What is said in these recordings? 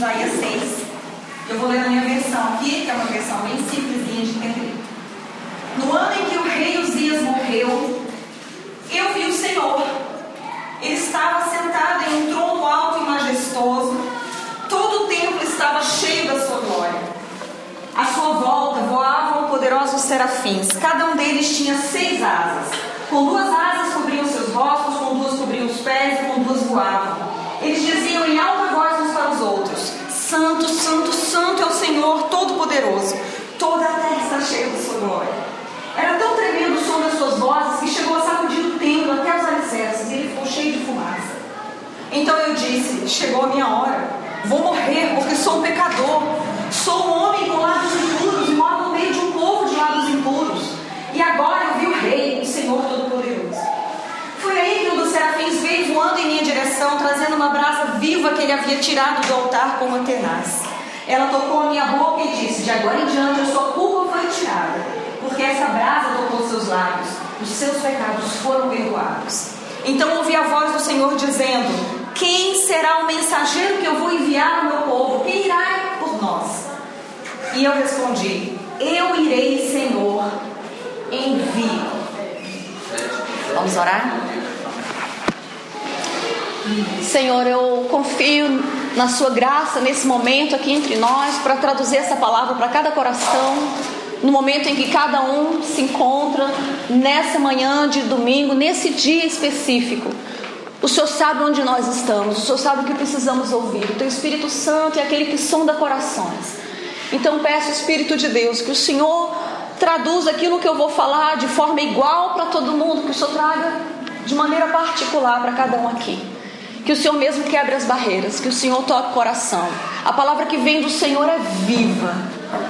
Isaías 6. Eu vou ler a minha versão aqui, que é uma versão bem simplesinha de entender. No ano em que o rei Uzias morreu, eu vi o Senhor. Ele estava sentado em um trono alto e majestoso. Todo o templo estava cheio da sua glória. À sua volta voavam poderosos serafins. Cada um deles tinha seis asas. Com duas asas cobriam seus rostos, com duas cobriam os pés e com duas voavam. Todo-Poderoso. Toda a terra está cheia da sua glória. Era tão tremendo o som das suas vozes que chegou a sacudir o templo até os alicerces e ele ficou cheio de fumaça. Então eu disse: Chegou a minha hora. Vou morrer porque sou um pecador. Sou um homem com lábios impuros e moro no meio de um povo de lábios impuros. E agora eu vi o Rei, o Senhor Todo-Poderoso. Foi aí que um dos serafins veio voando em minha direção, trazendo uma brasa viva que ele havia tirado do altar com uma tenaz. Ela tocou a minha boca e disse: De agora em diante a sua culpa foi tirada, porque essa brasa tocou seus lábios, os seus pecados foram perdoados. Então ouvi a voz do Senhor dizendo: Quem será o mensageiro que eu vou enviar ao meu povo? Quem irá por nós? E eu respondi: Eu irei, Senhor, envie. Vamos orar? Senhor, eu confio na Sua graça nesse momento aqui entre nós para traduzir essa palavra para cada coração, no momento em que cada um se encontra, nessa manhã de domingo, nesse dia específico. O Senhor sabe onde nós estamos, o Senhor sabe o que precisamos ouvir. O Teu Espírito Santo é aquele que sonda corações. Então peço, Espírito de Deus, que o Senhor traduza aquilo que eu vou falar de forma igual para todo mundo, que o Senhor traga de maneira particular para cada um aqui. Que o Senhor mesmo quebre as barreiras, que o Senhor toque o coração. A palavra que vem do Senhor é viva.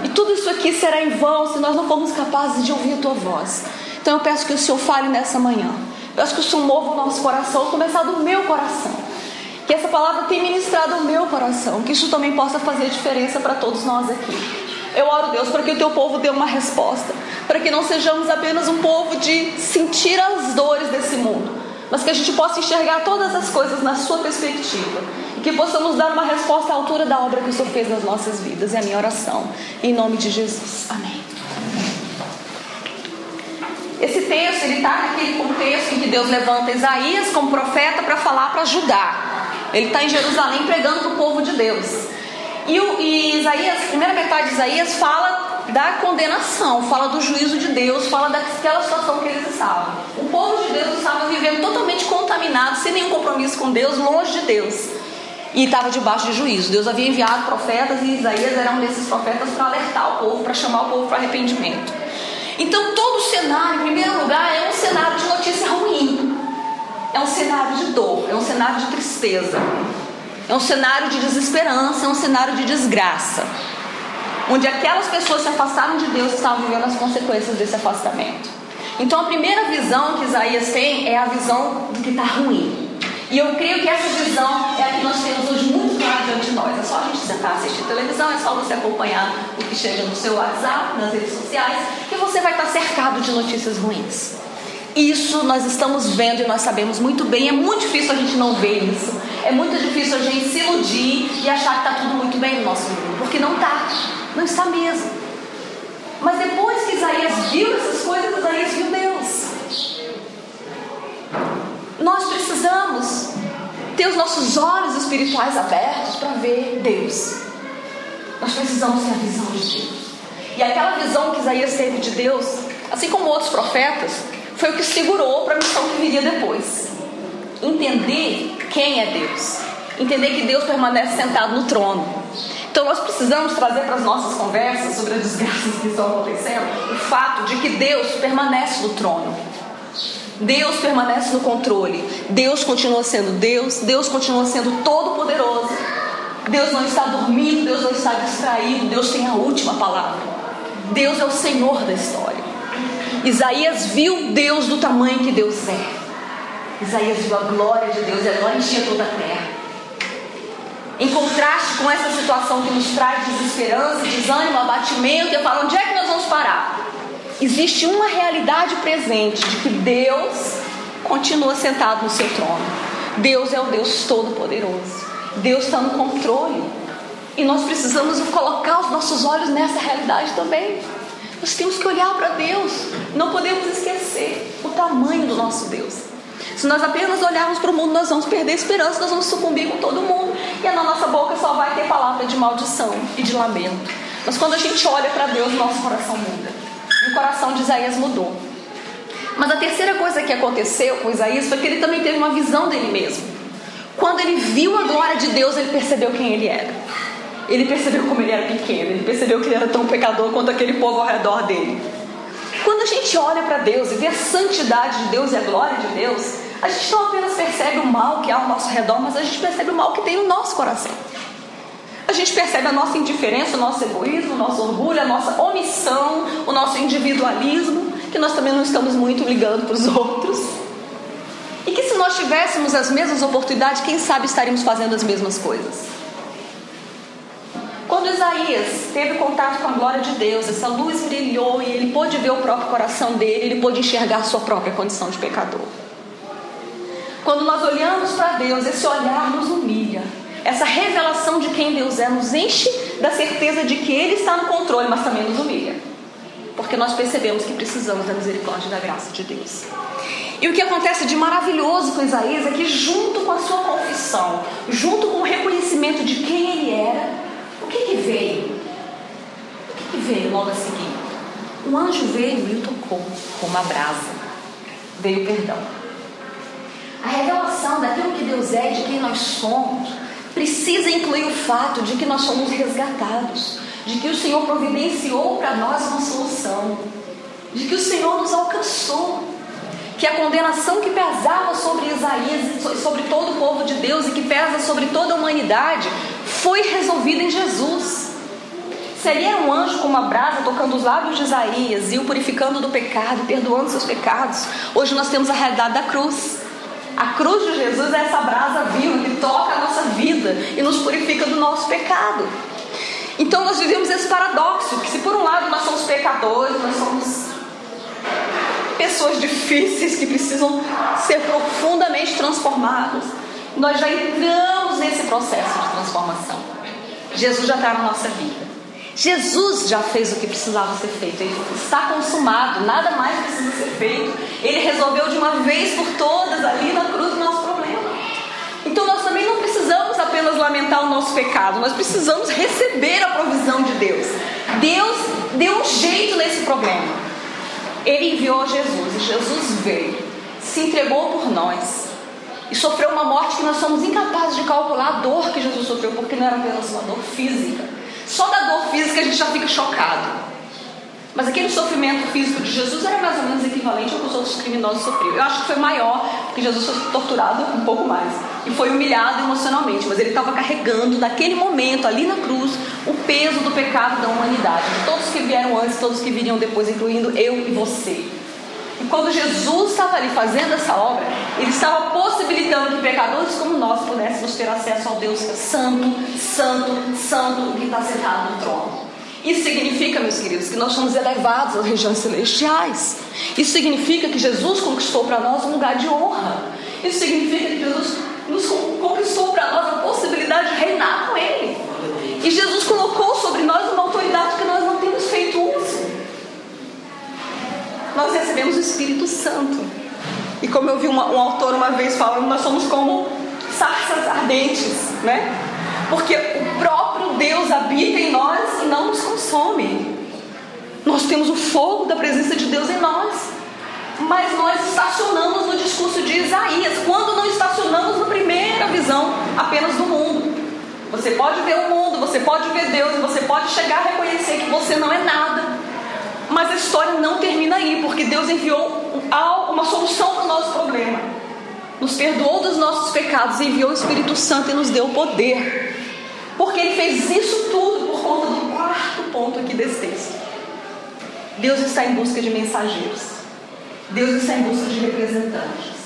E tudo isso aqui será em vão se nós não formos capazes de ouvir a tua voz. Então eu peço que o Senhor fale nessa manhã. Eu peço que o Senhor mova o nosso coração, começar do meu coração. Que essa palavra tenha ministrado o meu coração, que isso também possa fazer diferença para todos nós aqui. Eu oro, Deus, para que o teu povo dê uma resposta, para que não sejamos apenas um povo de sentir as dores desse mundo, mas que a gente possa enxergar todas as coisas na sua perspectiva e que possamos dar uma resposta à altura da obra que o Senhor fez nas nossas vidas. É a minha oração, em nome de Jesus. Amém. Esse texto ele está naquele contexto em que Deus levanta Isaías como profeta para falar para Judá. Ele está em Jerusalém pregando para o povo de Deus. E, o, e Isaías, a primeira metade de Isaías fala da condenação, fala do juízo de Deus, fala daquela situação que eles estavam. O povo de Deus estava vivendo totalmente contaminado, sem nenhum compromisso com Deus, longe de Deus. E estava debaixo de juízo. Deus havia enviado profetas e Isaías era um desses profetas para alertar o povo, para chamar o povo para arrependimento. Então, todo o cenário, em primeiro lugar, é um cenário de notícia ruim. É um cenário de dor, é um cenário de tristeza. É um cenário de desesperança, é um cenário de desgraça. Onde aquelas pessoas se afastaram de Deus e estavam vivendo as consequências desse afastamento. Então a primeira visão que Isaías tem é a visão do que está ruim. E eu creio que essa visão é a que nós temos hoje muito clara diante de nós. É só a gente sentar assistir televisão, é só você acompanhar o que chega no seu WhatsApp, nas redes sociais, que você vai estar cercado de notícias ruins. Isso nós estamos vendo e nós sabemos muito bem. É muito difícil a gente não ver isso. É muito difícil a gente se iludir e achar que está tudo muito bem no nosso mundo, porque não está. Não está mesmo. Mas depois que Isaías viu essas coisas, Isaías viu Deus. Nós precisamos ter os nossos olhos espirituais abertos para ver Deus. Nós precisamos ter a visão de Deus. E aquela visão que Isaías teve de Deus, assim como outros profetas, foi o que segurou para a missão que viria depois. Entender quem é Deus. Entender que Deus permanece sentado no trono. Então nós precisamos trazer para as nossas conversas sobre as desgraças que estão acontecendo o fato de que Deus permanece no trono. Deus permanece no controle. Deus continua sendo Deus. Deus continua sendo todo-poderoso. Deus não está dormindo. Deus não está distraído. Deus tem a última palavra. Deus é o Senhor da história. Isaías viu Deus do tamanho que Deus é. Isaías viu a glória de Deus e a glória enchia toda a terra. Em contraste com essa situação que nos traz desesperança, desânimo, abatimento, eu falo: onde é que nós vamos parar? Existe uma realidade presente de que Deus continua sentado no seu trono. Deus é o Deus Todo-Poderoso. Deus está no controle. E nós precisamos colocar os nossos olhos nessa realidade também. Nós temos que olhar para Deus. Não podemos esquecer o tamanho do nosso Deus. Se nós apenas olharmos para o mundo, nós vamos perder a esperança, nós vamos sucumbir com todo mundo. E na nossa boca só vai ter palavra de maldição e de lamento. Mas quando a gente olha para Deus, nosso coração muda. E o coração de Isaías mudou. Mas a terceira coisa que aconteceu com Isaías foi que ele também teve uma visão dele mesmo. Quando ele viu a glória de Deus, ele percebeu quem ele era. Ele percebeu como ele era pequeno, ele percebeu que ele era tão pecador quanto aquele povo ao redor dele. Quando a gente olha para Deus e vê a santidade de Deus e a glória de Deus, a gente não apenas percebe o mal que há ao nosso redor, mas a gente percebe o mal que tem no nosso coração. A gente percebe a nossa indiferença, o nosso egoísmo, o nosso orgulho, a nossa omissão, o nosso individualismo, que nós também não estamos muito ligando para os outros. E que se nós tivéssemos as mesmas oportunidades, quem sabe estaríamos fazendo as mesmas coisas. Quando Isaías teve contato com a glória de Deus, essa luz brilhou e ele pôde ver o próprio coração dele, ele pôde enxergar a sua própria condição de pecador. Quando nós olhamos para Deus, esse olhar nos humilha. Essa revelação de quem Deus é nos enche da certeza de que Ele está no controle, mas também nos humilha. Porque nós percebemos que precisamos da misericórdia e da graça de Deus. E o que acontece de maravilhoso com Isaías é que, junto com a sua confissão, junto com o reconhecimento de quem ele era, que, que veio? O que, que veio logo a seguir? Um anjo veio e o tocou com uma brasa. Veio perdão. A revelação daquilo que Deus é, de quem nós somos, precisa incluir o fato de que nós somos resgatados, de que o Senhor providenciou para nós uma solução, de que o Senhor nos alcançou, que a condenação que pesava sobre Isaías e sobre todo o povo de Deus e que pesa sobre toda a humanidade foi resolvida em Jesus. Se era um anjo com uma brasa tocando os lábios de Isaías e o purificando do pecado, perdoando seus pecados, hoje nós temos a realidade da cruz. A cruz de Jesus é essa brasa viva que toca a nossa vida e nos purifica do nosso pecado. Então nós vivemos esse paradoxo, que se por um lado nós somos pecadores, nós somos pessoas difíceis que precisam ser profundamente transformadas, nós já entramos nesse processo de transformação. Jesus já está na nossa vida. Jesus já fez o que precisava ser feito, ele está consumado, nada mais precisa ser feito. Ele resolveu de uma vez por todas ali na cruz o nosso problema. Então nós também não precisamos apenas lamentar o nosso pecado, nós precisamos receber a provisão de Deus. Deus deu um jeito nesse problema. Ele enviou Jesus e Jesus veio, se entregou por nós, e sofreu uma morte que nós somos incapazes de calcular a dor que Jesus sofreu, porque não era apenas uma dor física. Só da dor física a gente já fica chocado. Mas aquele sofrimento físico de Jesus era mais ou menos equivalente ao que os outros criminosos sofriam. Eu acho que foi maior, porque Jesus foi torturado um pouco mais. E foi humilhado emocionalmente. Mas ele estava carregando, naquele momento, ali na cruz, o peso do pecado da humanidade. De todos que vieram antes, todos que viriam depois, incluindo eu e você. E quando Jesus estava ali fazendo essa obra, ele estava possibilitando que pecadores como nós pudéssemos ter acesso ao Deus santo, santo, santo, que está sentado no trono. Isso significa, meus queridos, que nós somos elevados às regiões celestiais. Isso significa que Jesus conquistou para nós um lugar de honra. Isso significa que Jesus nos conquistou para nós a possibilidade de reinar com Ele. E Jesus colocou sobre nós uma autoridade Espírito Santo. E como eu vi uma, um autor uma vez falando, nós somos como sarças ardentes, né? Porque o próprio Deus habita em nós e não nos consome. Nós temos o fogo da presença de Deus em nós. Mas nós estacionamos no discurso de Isaías, quando não estacionamos na primeira visão apenas do mundo. Você pode ver o mundo, você pode ver Deus, você pode chegar a reconhecer que você não é nada. Mas a história não termina aí, porque Deus enviou uma solução para o nosso problema. Nos perdoou dos nossos pecados, enviou o Espírito Santo e nos deu poder. Porque Ele fez isso tudo por conta do quarto ponto aqui desse texto. Deus está em busca de mensageiros. Deus está em busca de representantes.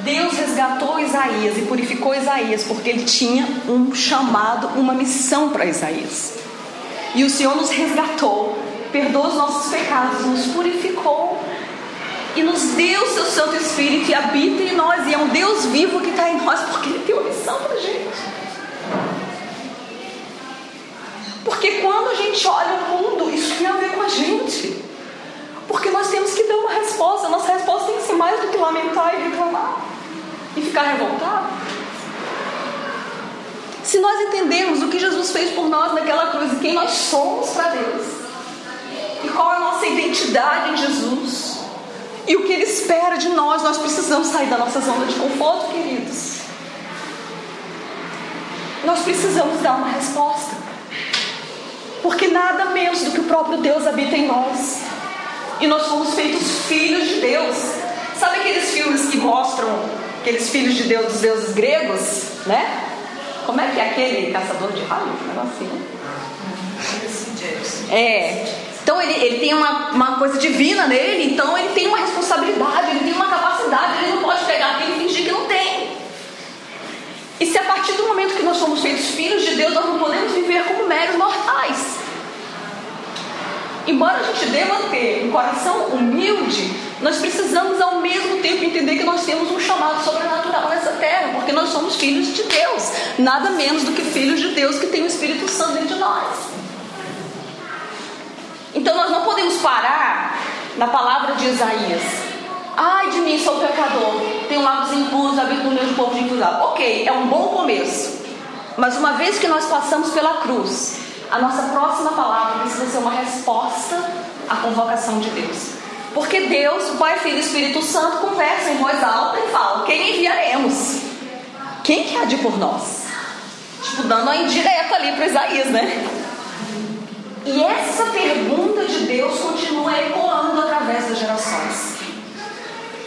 Deus resgatou Isaías e purificou Isaías porque ele tinha um chamado, uma missão para Isaías. E o Senhor nos resgatou perdoou os nossos pecados, nos purificou e nos deu o seu Santo Espírito e habita em nós. E é um Deus vivo que está em nós porque Ele tem uma missão para gente. Porque quando a gente olha o mundo, isso tem a ver com a gente. Porque nós temos que dar uma resposta. Nossa resposta tem que ser mais do que lamentar e reclamar e ficar revoltado. Se nós entendermos o que Jesus fez por nós naquela cruz e quem nós somos para Deus, qual é a nossa identidade em Jesus, e o que Ele espera de nós, nós precisamos sair da nossa zona de conforto, queridos. Nós precisamos dar uma resposta, porque nada menos do que o próprio Deus habita em nós, e nós somos feitos filhos de Deus. Sabe aqueles filmes que mostram aqueles filhos de Deus dos deuses gregos, né? Como é que é aquele caçador de raio? Um negocinho. É. Então ele, ele tem uma, uma coisa divina nele, então ele tem uma responsabilidade, ele tem uma capacidade, ele não pode pegar aquilo e fingir que não tem. E se a partir do momento que nós somos feitos filhos de Deus, nós não podemos viver como meros mortais. Embora a gente deva ter um coração humilde, nós precisamos ao mesmo tempo entender que nós temos um chamado sobrenatural nessa terra, porque nós somos filhos de Deus, nada menos do que filhos de Deus que tem o Espírito Santo dentro de nós. Então nós não podemos parar na palavra de Isaías. Ai de mim, sou pecador, tenho lábios impuros, habito no meio do povo de impurado. Ok, é um bom começo. Mas uma vez que nós passamos pela cruz, a nossa próxima palavra precisa ser uma resposta à convocação de Deus. Porque Deus, o Pai, Filho e Espírito Santo conversam em voz alta e falam: Quem enviaremos? Quem que há de por nós? Tipo, dando uma indireta ali para Isaías, né? E essa pergunta de Deus continua ecoando através das gerações.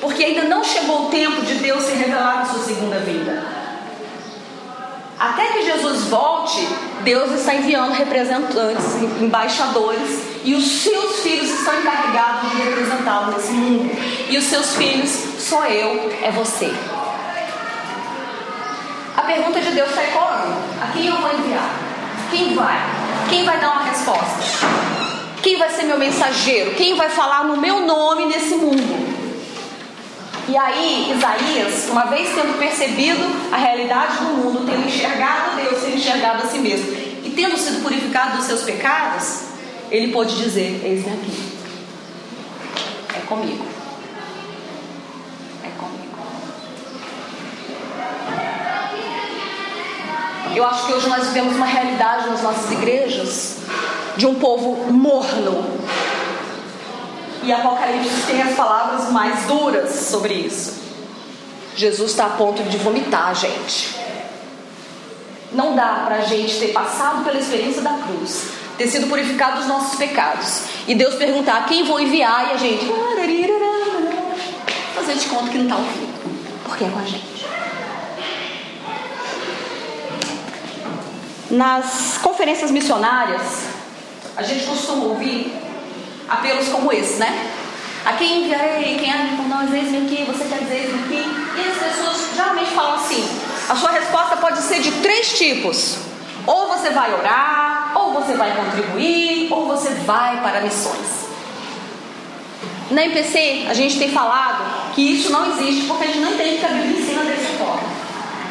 Porque ainda não chegou o tempo de Deus se revelar na sua segunda vinda. Até que Jesus volte, Deus está enviando representantes, embaixadores, e os seus filhos estão encarregados de representá-lo nesse mundo. E os seus filhos, sou eu, é você. A pergunta de Deus está ecoando: a quem eu vou enviar? Quem vai? Quem vai dar uma resposta? Quem vai ser meu mensageiro? Quem vai falar no meu nome nesse mundo? E aí, Isaías, uma vez tendo percebido a realidade do mundo, tendo enxergado Deus, tendo enxergado a si mesmo e tendo sido purificado dos seus pecados, ele pôde dizer: Eis-me aqui. É comigo. É comigo. Eu acho que hoje nós vivemos uma realidade nas nossas igrejas de um povo morno, e Apocalipse tem as palavras mais duras sobre isso. Jesus está a ponto de vomitar gente. Não dá para a gente ter passado pela experiência da cruz, ter sido purificado dos nossos pecados, e Deus perguntar quem vou enviar, e a gente fazer de conta que não está ouvindo, porque é com a gente. Nas conferências missionárias, a gente costuma ouvir apelos como esse, né? A quem enviarei, quem há por nós, eis-me aqui, você quer dizer eis-me aqui? E as pessoas geralmente falam assim: a sua resposta pode ser de três tipos. Ou você vai orar, ou você vai contribuir, ou você vai para missões. Na MPC, a gente tem falado que isso não existe porque a gente não entende que a Bíblia ensina dessa forma.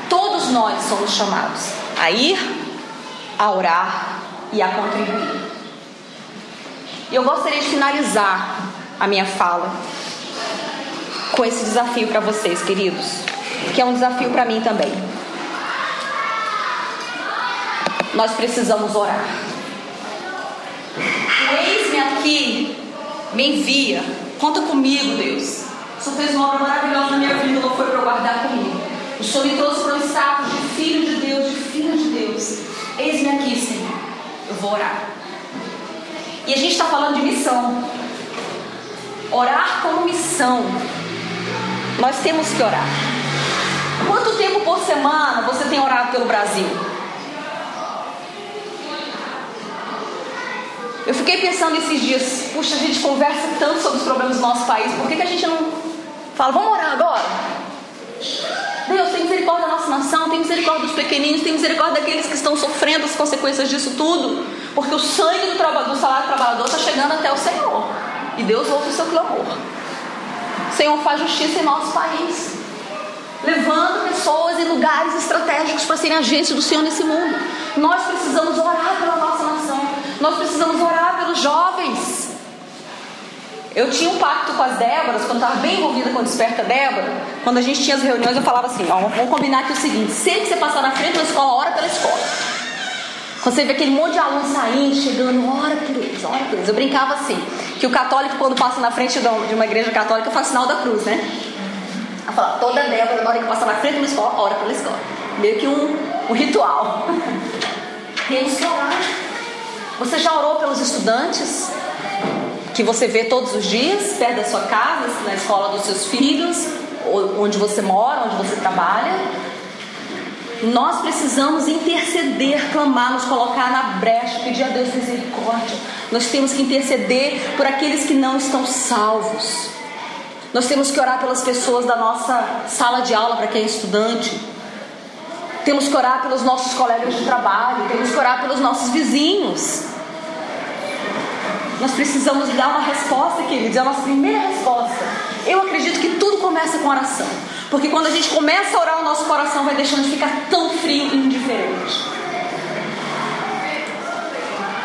Todos nós somos chamados a ir, a orar e a contribuir. E eu gostaria de finalizar a minha fala com esse desafio para vocês, queridos, que é um desafio para mim também. Nós precisamos orar. Eis-me aqui, me envia, conta comigo, Deus. O Senhor fez uma obra maravilhosa na minha vida, não foi para guardar comigo. O Senhor me trouxe para o status de filho de Deus, de filha de Deus. Eis-me aqui, Senhor. Eu vou orar. E a gente está falando de missão. Orar como missão. Nós temos que orar. Quanto tempo por semana você tem orado pelo Brasil? Eu fiquei pensando esses dias, puxa, a gente conversa tanto sobre os problemas do nosso país, por que, que a gente não fala, vamos orar agora? Deus, tem misericórdia da nossa nação, tem misericórdia dos pequeninos, tem misericórdia daqueles que estão sofrendo as consequências disso tudo. Porque o sangue do, do salário do trabalhador está chegando até o Senhor. E Deus ouve o seu clamor. Senhor faz justiça em nosso país. Levando pessoas em lugares estratégicos para serem agentes do Senhor nesse mundo. Nós precisamos orar pela nossa nação. Eu tinha um pacto com as Déboras, quando estava bem envolvida com a Desperta Débora, quando a gente tinha as reuniões, eu falava assim: ó, vamos combinar aqui o seguinte: sempre que você passar na frente da escola, ora pela escola. Você vê aquele monte de alunos saindo, chegando, ora por eles, ora por eles. Eu brincava assim: que o católico, quando passa na frente de uma igreja católica, faz sinal da cruz, né? Eu falava: toda Débora, na hora que passa na frente de uma escola, ora pela escola. Meio que um, um ritual. Temos que orar. Você já orou pelos estudantes? Que você vê todos os dias, perto da sua casa, na escola dos seus filhos, onde você mora, onde você trabalha. Nós precisamos interceder, clamar, nos colocar na brecha, pedir a Deus misericórdia. Nós temos que interceder por aqueles que não estão salvos. Nós temos que orar pelas pessoas da nossa sala de aula, para quem é estudante. Temos que orar pelos nossos colegas de trabalho, temos que orar pelos nossos vizinhos. Nós precisamos dar uma resposta, queridos, é a nossa primeira resposta. Eu acredito que tudo começa com oração. Porque quando a gente começa a orar, o nosso coração vai deixando de ficar tão frio e indiferente.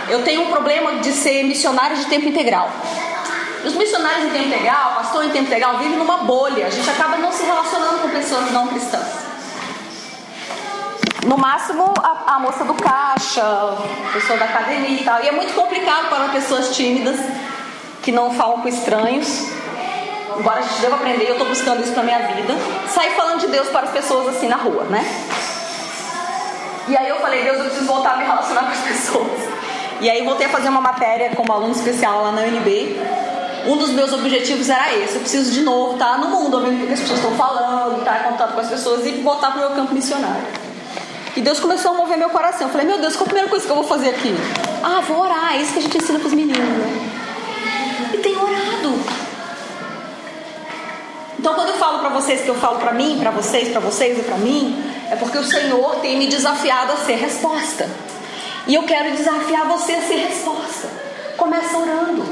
Eu tenho um problema de ser missionário de tempo integral. Os missionários em tempo integral, pastor em tempo integral, vivem numa bolha. A gente acaba não se relacionando com pessoas não cristãs. No máximo, a, a moça do caixa, pessoa da academia e tal. E é muito complicado para pessoas tímidas que não falam com estranhos. Embora a gente deva aprender, eu estou buscando isso na minha vida. Sair falando de Deus para as pessoas assim na rua, né? E aí eu falei, Deus, eu preciso voltar a me relacionar com as pessoas. E aí voltei a fazer uma matéria como aluno especial lá na UNB. Um dos meus objetivos era esse. Eu preciso de novo estar no mundo, ouvindo o que as pessoas estão falando, estar em contato com as pessoas e voltar para o meu campo missionário. E Deus começou a mover meu coração. Eu falei, meu Deus, qual a primeira coisa que eu vou fazer aqui? Ah, vou orar. É isso que a gente ensina para os meninos. Né? E tem orado. Então, quando eu falo para vocês que eu falo para mim, para vocês, para vocês e para mim, é porque o Senhor tem me desafiado a ser resposta. E eu quero desafiar você a ser resposta. Começa orando.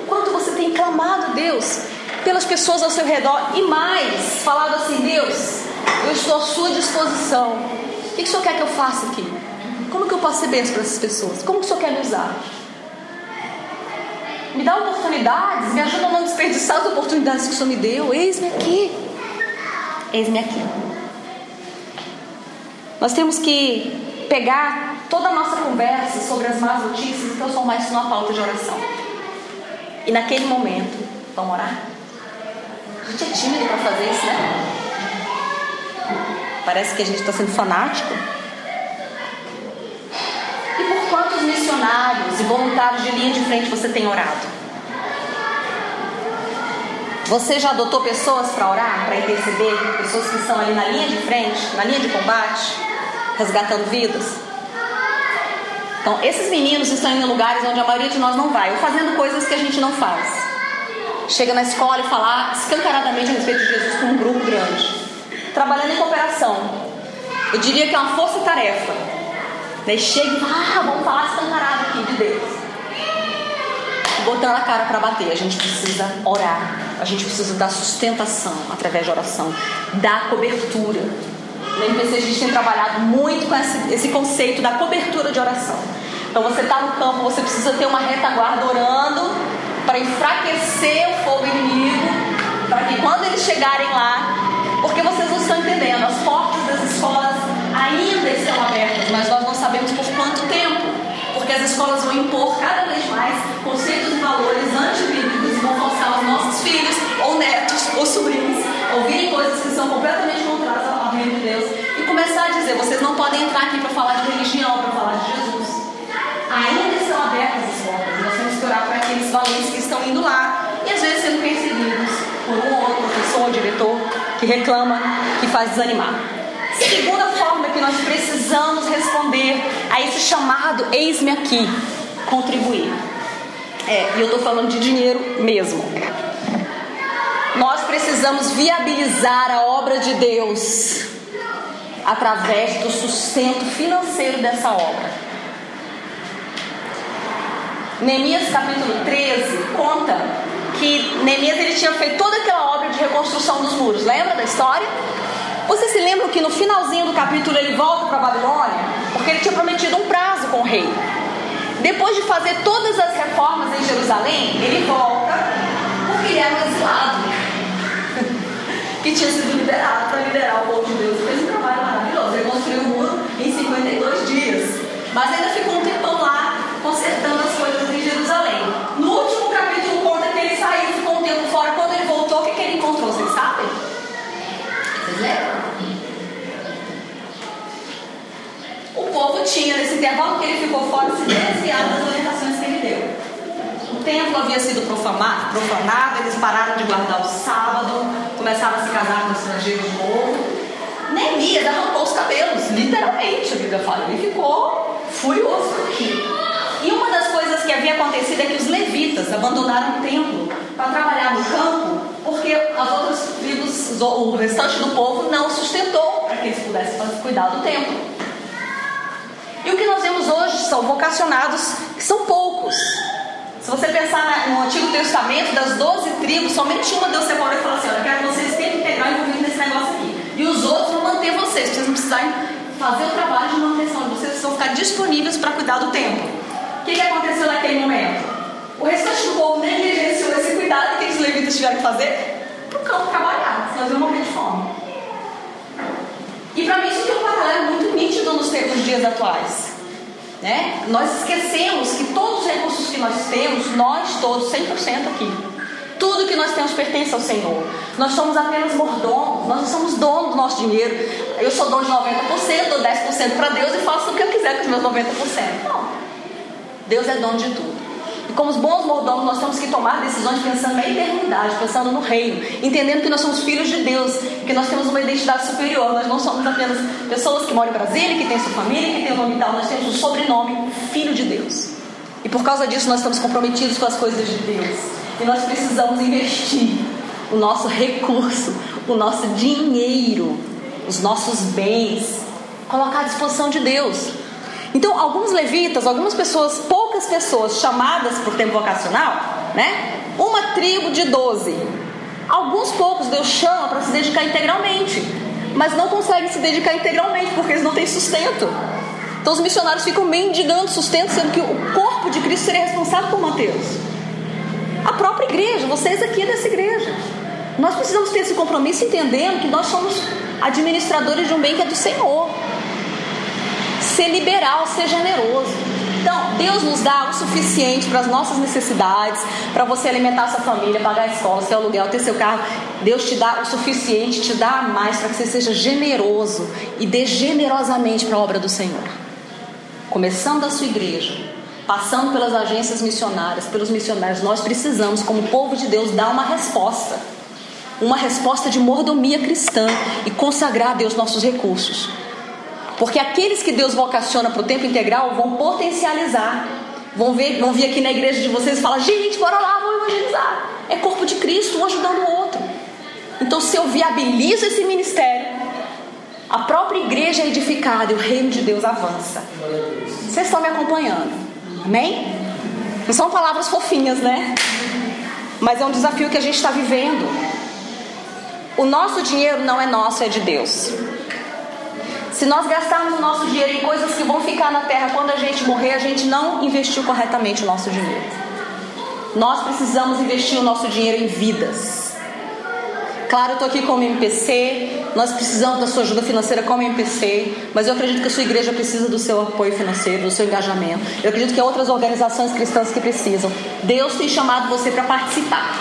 O quanto você tem clamado, Deus, pelas pessoas ao seu redor e mais, falado assim, Deus, eu estou à sua disposição o que o Senhor quer que eu faça aqui? Como que eu posso ser bênção para essas pessoas? Como que o Senhor quer me usar? Me dá oportunidades, me ajuda a não desperdiçar as oportunidades que o Senhor me deu. Eis-me aqui. Eis-me aqui. Nós temos que pegar toda a nossa conversa sobre as más notícias e transformar isso numa pauta de oração. E naquele momento, vamos orar? A gente é tímido para fazer isso, né? Parece que a gente está sendo fanático. E por quantos missionários e voluntários de linha de frente você tem orado? Você já adotou pessoas para orar, para interceder? Pessoas que estão ali na linha de frente, na linha de combate, resgatando vidas? Então, esses meninos estão indo em lugares onde a maioria de nós não vai, ou fazendo coisas que a gente não faz. Chega na escola e falar escancaradamente a respeito de Jesus com um grupo grande trabalhando em cooperação. Eu diria que é uma força-tarefa. Né? Chega e fala, ah, vamos falar escancarado aqui de Deus. Botando a cara para bater. A gente precisa orar. A gente precisa dar sustentação através de oração. Dar cobertura. No MPC a gente tem trabalhado muito com esse, esse conceito da cobertura de oração. Então você está no campo, você precisa ter uma retaguarda orando para enfraquecer o fogo inimigo, para que quando eles chegarem lá, porque vocês não estão entendendo, as portas das escolas ainda estão abertas, mas nós não sabemos por quanto tempo. Porque as escolas vão impor cada vez mais conceitos e valores antibíblicos e vão forçar os nossos filhos, ou netos, ou sobrinhos, a ouvirem coisas que são completamente contrárias ao reino de Deus e começar a dizer: vocês não podem entrar aqui para falar de religião, para falar de Jesus. Ainda estão abertas as portas, nós temos que orar para aqueles valentes que estão indo lá e às vezes sendo perseguidos por um ou outro professor diretor que reclama, que faz desanimar. Segunda forma que nós precisamos responder a esse chamado, eis-me aqui, contribuir. É, e eu estou falando de dinheiro mesmo. Nós precisamos viabilizar a obra de Deus através do sustento financeiro dessa obra. Neemias capítulo 13 conta que Neemias ele tinha feito toda aquela obra de reconstrução dos muros. Lembra da história? Você se lembra que no finalzinho do capítulo ele volta para Babilônia? Porque ele tinha prometido um prazo com o rei. Depois de fazer todas as reformas em Jerusalém, ele volta abençoado, que tinha sido liberado para liderar o povo de Deus. Fez um trabalho maravilhoso. Ele construiu o muro em 52 dias. Mas ainda ficou um tempão lá consertando as coisas em Jerusalém. No último capítulo conta que ele saiu, ficou um tempo fora. Quando ele voltou, o que, que ele encontrou? Vocês sabem? Vocês lembram? O povo tinha, nesse intervalo que ele ficou fora, se desviado das orientações que ele deu. O templo havia sido profanado, profanado, eles pararam de guardar o sábado, começaram a se casar com estrangeiros de novo. Neemias arrancou os cabelos, literalmente, a Bíblia fala. Ele ficou furioso aquilo. E uma das coisas que havia acontecido é que os levitas abandonaram o templo para trabalhar no campo, porque as outras tribos, o restante do povo, não sustentou para que eles pudessem cuidar do templo. E o que nós vemos hoje são vocacionados, que são poucos. Se você pensar no Antigo Testamento, das 12 tribos, somente uma Deus separou e falou assim: eu quero que vocês tenham integral envolvido nesse negócio aqui. E os outros vão manter vocês, vocês não precisarem fazer o trabalho de manutenção vocês, vão ficar disponíveis para cuidar do templo. O que, que aconteceu naquele momento? O restante do povo negligenciou esse cuidado que os levitas tiveram que fazer? Para o campo trabalhar, senão eles iam morrer de fome. E para mim isso tem um paralelo muito nítido nos tempos dias atuais. Né? Nós esquecemos que todos os recursos que nós temos, nós todos, 100% aqui, tudo que nós temos pertence ao Senhor. Nós somos apenas mordomos, nós não somos donos do nosso dinheiro. Eu sou dono de 90%, dou 10% para Deus e faço o que eu quiser com os meus 90%. Não. Deus é dono de tudo. Como os bons mordomos, nós temos que tomar decisões pensando na eternidade, pensando no reino, entendendo que nós somos filhos de Deus, que nós temos uma identidade superior. Nós não somos apenas pessoas que moram em Brasília, que têm sua família, que têm o nome tal, nós temos o sobrenome Filho de Deus. E por causa disso nós estamos comprometidos com as coisas de Deus. E nós precisamos investir o nosso recurso, o nosso dinheiro, os nossos bens, colocar à disposição de Deus. Então, alguns levitas, algumas pessoas, poucas pessoas chamadas por tempo vocacional, né? Uma tribo de doze. Alguns poucos Deus chama para se dedicar integralmente, mas não conseguem se dedicar integralmente porque eles não têm sustento. Então, os missionários ficam mendigando sustento, sendo que o corpo de Cristo seria responsável por mantê-los. A própria igreja, vocês aqui dessa igreja. Nós precisamos ter esse compromisso entendendo que nós somos administradores de um bem que é do Senhor ser liberal, ser generoso. Então, Deus nos dá o suficiente para as nossas necessidades, para você alimentar sua família, pagar a escola, seu aluguel, ter seu carro. Deus te dá o suficiente, te dá mais para que você seja generoso e dê generosamente para a obra do Senhor. Começando da sua igreja, passando pelas agências missionárias, pelos missionários, nós precisamos, como povo de Deus, dar uma resposta. Uma resposta de mordomia cristã e consagrar a Deus nossos recursos. Porque aqueles que Deus vocaciona para o tempo integral vão potencializar. Vão, ver, vão vir aqui na igreja de vocês e falar: gente, bora lá, vamos evangelizar. É corpo de Cristo, um ajudando o outro. Então, se eu viabilizo esse ministério, a própria igreja é edificada e o reino de Deus avança. Vocês estão me acompanhando? Amém? Não são palavras fofinhas, né? Mas é um desafio que a gente está vivendo. O nosso dinheiro não é nosso, é de Deus. Se nós gastarmos o nosso dinheiro em coisas que vão ficar na terra quando a gente morrer, a gente não investiu corretamente o nosso dinheiro. Nós precisamos investir o nosso dinheiro em vidas. Claro, eu estou aqui como MPC, nós precisamos da sua ajuda financeira como MPC, mas eu acredito que a sua igreja precisa do seu apoio financeiro, do seu engajamento. Eu acredito que há outras organizações cristãs que precisam. Deus tem chamado você para participar,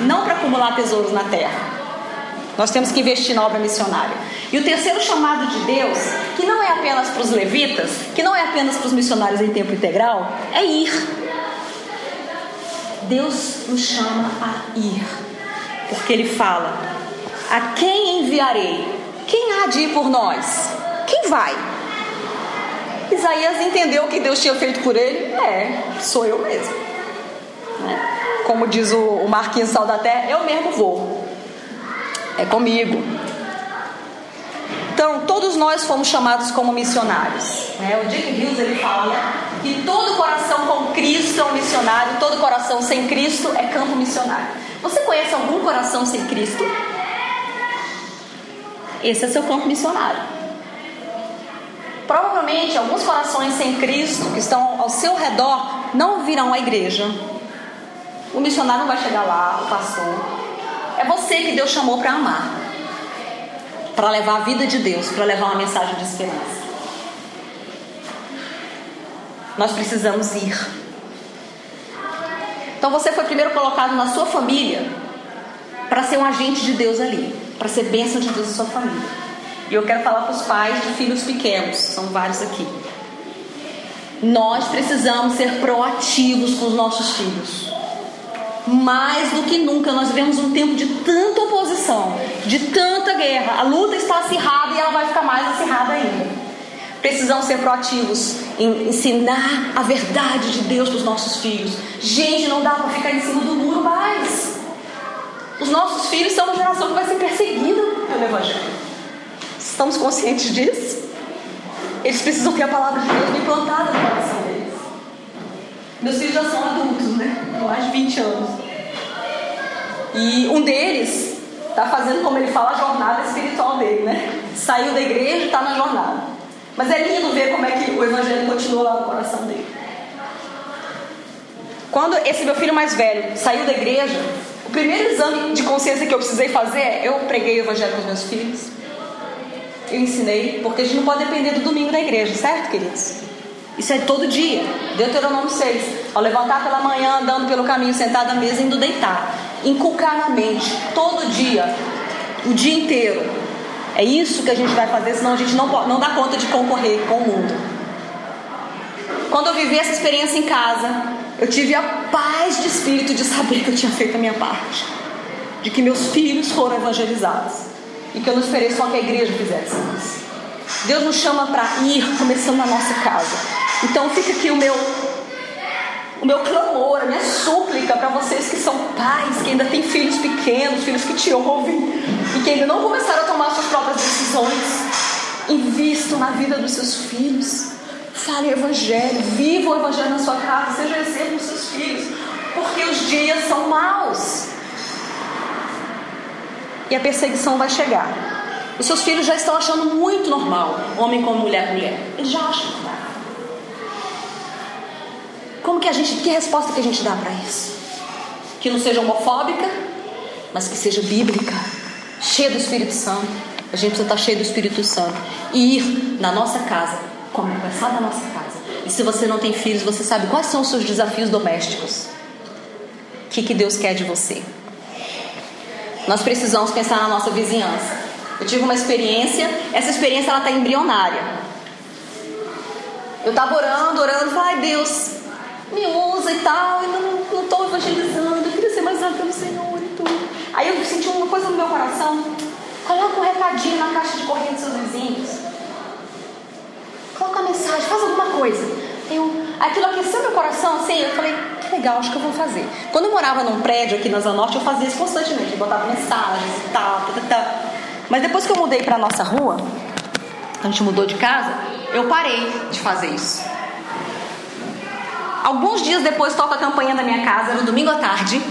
não para acumular tesouros na terra. Nós temos que investir na obra missionária. E o terceiro chamado de Deus, que não é apenas para os levitas, que não é apenas para os missionários em tempo integral, é ir. Deus nos chama a ir. Porque Ele fala: A quem enviarei? Quem há de ir por nós? Quem vai? Isaías entendeu o que Deus tinha feito por ele. É, sou eu mesmo. Né? Como diz o Marquinhos Sal da Terra, eu mesmo vou é comigo. Então, todos nós fomos chamados como missionários. Né? O Dick Hughes ele fala que todo coração com Cristo é um missionário, todo coração sem Cristo é campo missionário. Você conhece algum coração sem Cristo? Esse é seu campo missionário. Provavelmente alguns corações sem Cristo que estão ao seu redor não virão à igreja. O missionário não vai chegar lá, o pastor, É você que Deus chamou para amar, para levar a vida de Deus, para levar uma mensagem de esperança. Nós precisamos ir. Então você foi primeiro colocado na sua família para ser um agente de Deus ali, para ser bênção de Deus na sua família. E eu quero falar para os pais de filhos pequenos, são vários aqui. Nós precisamos ser proativos com os nossos filhos. Mais do que nunca, nós vivemos um tempo de tanta oposição, de tanta guerra. A luta está acirrada e ela vai ficar mais acirrada ainda. Precisamos ser proativos em ensinar a verdade de Deus para os nossos filhos. Gente, não dá para ficar em cima do muro mais. Os nossos filhos são uma geração que vai ser perseguida pelo Evangelho. Estamos conscientes disso? Eles precisam ter a palavra de Deus implantada no coração. Meus filhos já são adultos, né? Mais de 20 anos. E um deles está fazendo, como ele fala, a jornada espiritual dele, né? Saiu da igreja e está na jornada. Mas é lindo ver como é que o evangelho continua lá no coração dele. Quando esse meu filho mais velho saiu da igreja, o primeiro exame de consciência que eu precisei fazer é: eu preguei o evangelho para os meus filhos eu ensinei, porque a gente não pode depender do domingo da igreja, certo, queridos? Isso é todo dia. Deuteronômio 6. Ao levantar pela manhã, andando pelo caminho, sentado à mesa, indo deitar. Inculcar na mente, todo dia, o dia inteiro. É isso que a gente vai fazer, senão a gente não, pode, não dá conta de concorrer com o mundo. Quando eu vivi essa experiência em casa, eu tive a paz de espírito de saber que eu tinha feito a minha parte. De que meus filhos foram evangelizados e que eu não esperei só que a igreja fizesse isso. Deus nos chama para ir, começando na nossa casa. Então fica aqui o meu o meu clamor, a minha súplica para vocês que são pais, que ainda têm filhos pequenos, filhos que te ouvem e que ainda não começaram a tomar suas próprias decisões. Invistam na vida dos seus filhos. Fale o Evangelho, viva o Evangelho na sua casa, seja exemplo dos seus filhos, porque os dias são maus e a perseguição vai chegar. Os seus filhos já estão achando muito normal, homem com mulher, mulher. Eles já acham normal. Que a gente, que resposta que a gente dá para isso? Que não seja homofóbica, mas que seja bíblica, cheia do Espírito Santo. A gente precisa estar cheio do Espírito Santo e ir na nossa casa, começar da nossa casa. E se você não tem filhos, você sabe quais são os seus desafios domésticos. O que, que Deus quer de você? Nós precisamos pensar na nossa vizinhança. Eu tive uma experiência, essa experiência ela está embrionária. Eu estava orando, orando, falei, Deus, me usa e tal, ainda não estou evangelizando, eu queria ser mais usado pelo Senhor e tudo. Aí eu senti uma coisa no meu coração, coloca um recadinho na caixa de correio dos seus vizinhos. Coloca uma mensagem, faz alguma coisa. Eu, aquilo aqueceu meu coração assim, eu falei, que legal, acho que eu vou fazer. Quando eu morava num prédio aqui na Zona Norte, eu fazia isso constantemente, eu botava mensagens e tal, tal, tal. Mas depois que eu mudei para nossa rua, a gente mudou de casa, eu parei de fazer isso. Alguns dias depois toca a campanha da minha casa, era no domingo à tarde.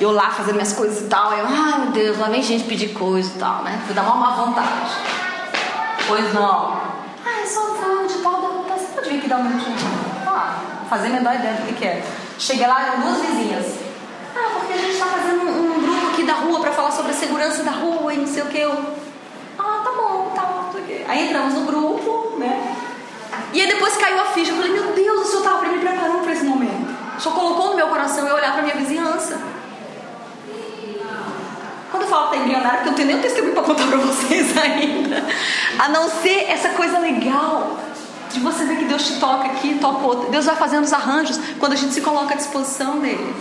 Eu lá fazendo minhas coisas e tal. Eu, ai meu Deus, lá vem gente pedir coisa e tal, né? Fui dar uma má vontade. Pois não. Ai, só fulano de tal, você pode vir aqui dar um minutinho? Ah, fazer a menor ideia do que, que é. Cheguei lá, eram duas vizinhas. Ah, porque a gente está fazendo um, um, grupo aqui da rua para falar sobre a segurança da rua e não sei o que. Eu, ah, tá bom, tá bom. Aí entramos no grupo, né? E aí depois caiu a ficha. Eu falei, meu Deus, o senhor estava me preparando para esse momento. O senhor colocou no meu coração eu olhar para minha vizinhança. Quando eu falo que tá embrionário, porque eu não tenho nem um testemunho para contar para vocês ainda. A não ser essa coisa legal de você ver que Deus te toca aqui, toca outro. Deus vai fazendo os arranjos quando a gente se coloca à disposição dele.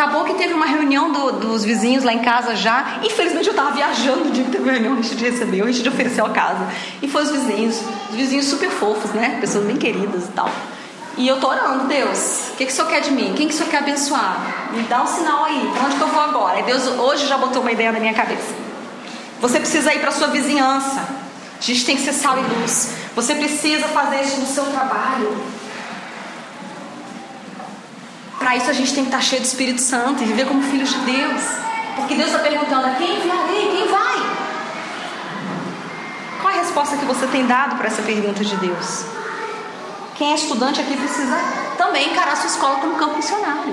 Acabou que teve uma reunião do, dos vizinhos lá em casa já. Infelizmente eu estava viajando o dia que teve uma reunião, a gente recebeu, a gente ofereceu a casa. E foi os vizinhos, os vizinhos super fofos, né? Pessoas bem queridas e tal. E eu tô orando, Deus, o que, que o Senhor quer de mim? Quem que o Senhor quer abençoar? Me dá um sinal aí, para onde que eu vou agora? E Deus hoje já botou uma ideia na minha cabeça. Você precisa ir para sua vizinhança. A gente tem que ser sal e luz. Você precisa fazer isso no seu trabalho. Para isso a gente tem que estar cheio do Espírito Santo e viver como filhos de Deus. Porque Deus está perguntando a quem enviarei, quem vai? Qual a resposta que você tem dado para essa pergunta de Deus? Quem é estudante aqui precisa também encarar sua escola como campo missionário.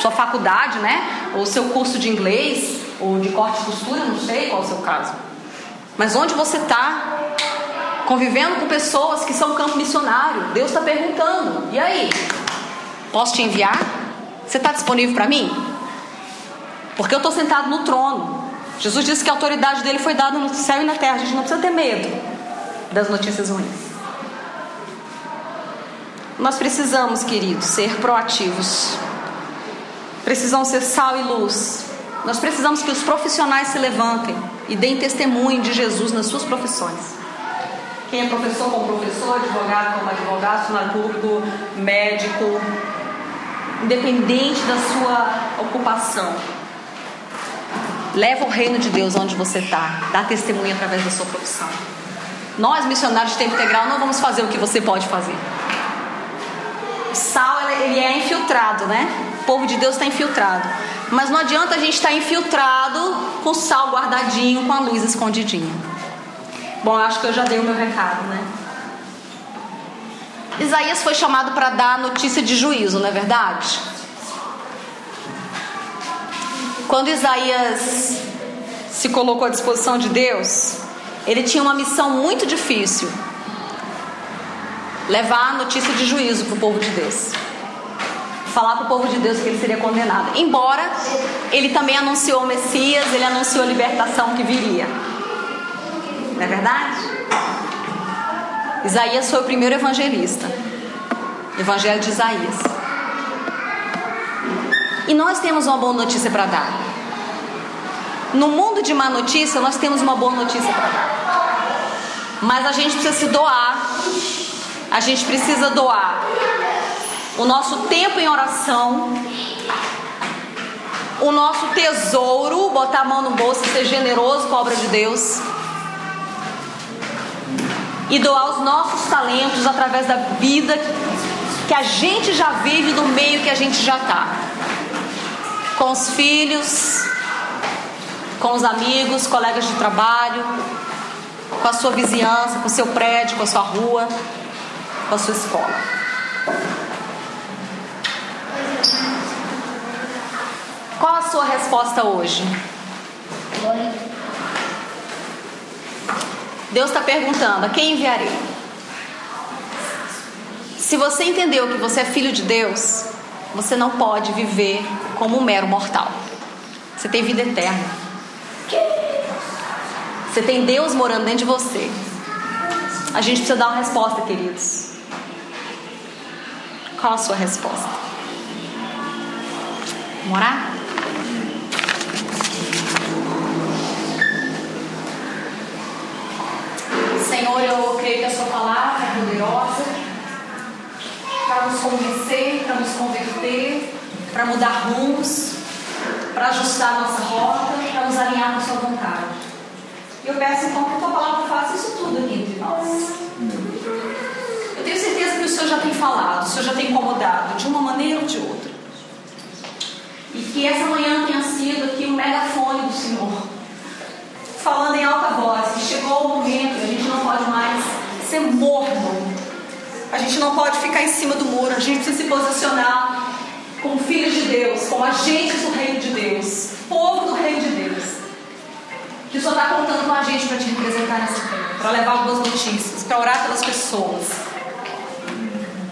sua faculdade, né? Ou seu curso de inglês, ou de corte e costura, não sei qual é o seu caso. Mas onde você está? Convivendo com pessoas que são campo missionário. Deus está perguntando: e aí? Posso te enviar? Você está disponível para mim? Porque eu estou sentado no trono. Jesus disse que a autoridade dele foi dada no céu e na terra. A gente não precisa ter medo das notícias ruins. Nós precisamos, queridos, ser proativos. Precisamos ser sal e luz. Nós precisamos que os profissionais se levantem e deem testemunho de Jesus nas suas profissões. Quem é professor como professor, advogado como advogado, funador, médico, independente da sua ocupação. Leva o reino de Deus onde você está. Dá testemunho através da sua profissão. Nós, missionários de tempo integral, não vamos fazer o que você pode fazer. O sal, ele é infiltrado, né? O povo de Deus está infiltrado. Mas não adianta a gente estar tá infiltrado com sal guardadinho, com a luz escondidinha. Bom, acho que eu já dei o meu recado, né? Isaías foi chamado para dar notícia de juízo, não é verdade? Quando Isaías se colocou à disposição de Deus, ele tinha uma missão muito difícil: levar a notícia de juízo para o povo de Deus. Falar para o povo de Deus que ele seria condenado. Embora ele também anunciou o Messias, ele anunciou a libertação que viria. Não é verdade? Isaías foi o primeiro evangelista. Evangelho de Isaías. E nós temos uma boa notícia para dar. No mundo de má notícia, nós temos uma boa notícia para dar. Mas a gente precisa se doar. A gente precisa doar o nosso tempo em oração, o nosso tesouro, botar a mão no bolso e ser generoso com a obra de Deus e doar os nossos talentos através da vida que a gente já vive no meio que a gente já está. Com os filhos, com os amigos, colegas de trabalho, com a sua vizinhança, com o seu prédio, com a sua rua, com a sua escola. Qual a sua resposta hoje? Deus está perguntando: a quem enviarei? Se você entendeu que você é filho de Deus, você não pode viver como um mero mortal. Você tem vida eterna. Você tem Deus morando dentro de você. A gente precisa dar uma resposta, queridos. Qual a sua resposta? Vamos Senhor, eu creio que a Sua palavra é poderosa para nos convencer, para nos converter, para mudar rumos, para ajustar nossa rota, para nos alinhar com a Sua vontade. E eu peço então que a Tua palavra faça isso tudo aqui entre nós. Eu tenho certeza que o Senhor já tem falado, o Senhor já tem incomodado, de uma maneira ou de outra. E que essa manhã tenha sido aqui um megafone do Senhor falando em alta voz que chegou o momento, a gente não pode mais ser morno. A gente não pode ficar em cima do muro, a gente precisa se posicionar como filhos de Deus, como agentes do reino de Deus, povo do reino de Deus. Que só está contando com a gente para te representar nessa terra, para levar boas notícias, para orar pelas pessoas,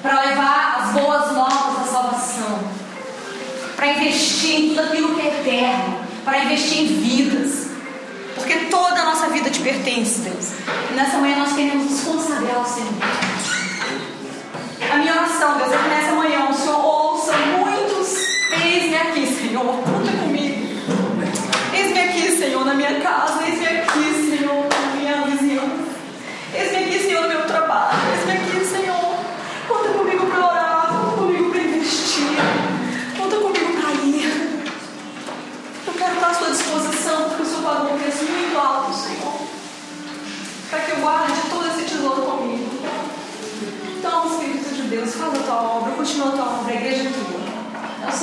para levar as boas novas da salvação, para investir em tudo aquilo que é eterno, para investir em vidas porque toda a nossa vida te pertence, Deus. E nessa manhã nós queremos nos consagrar ao Senhor. A minha oração, Deus, é que nessa manhã o Senhor ouça muitos. Eis-me aqui, Senhor. Conta comigo. Eis-me aqui, Senhor, na minha casa.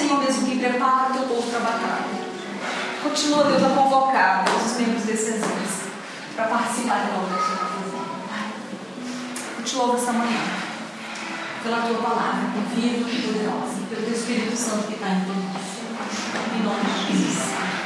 Senhor mesmo que prepara o teu povo para a batalha. Continua, Deus, a convocar os membros desse exército para participar da obra que o fazendo. Eu te louvo essa manhã pela tua palavra, viva e poderosa, pelo teu Espírito Santo que está em nós. felizes.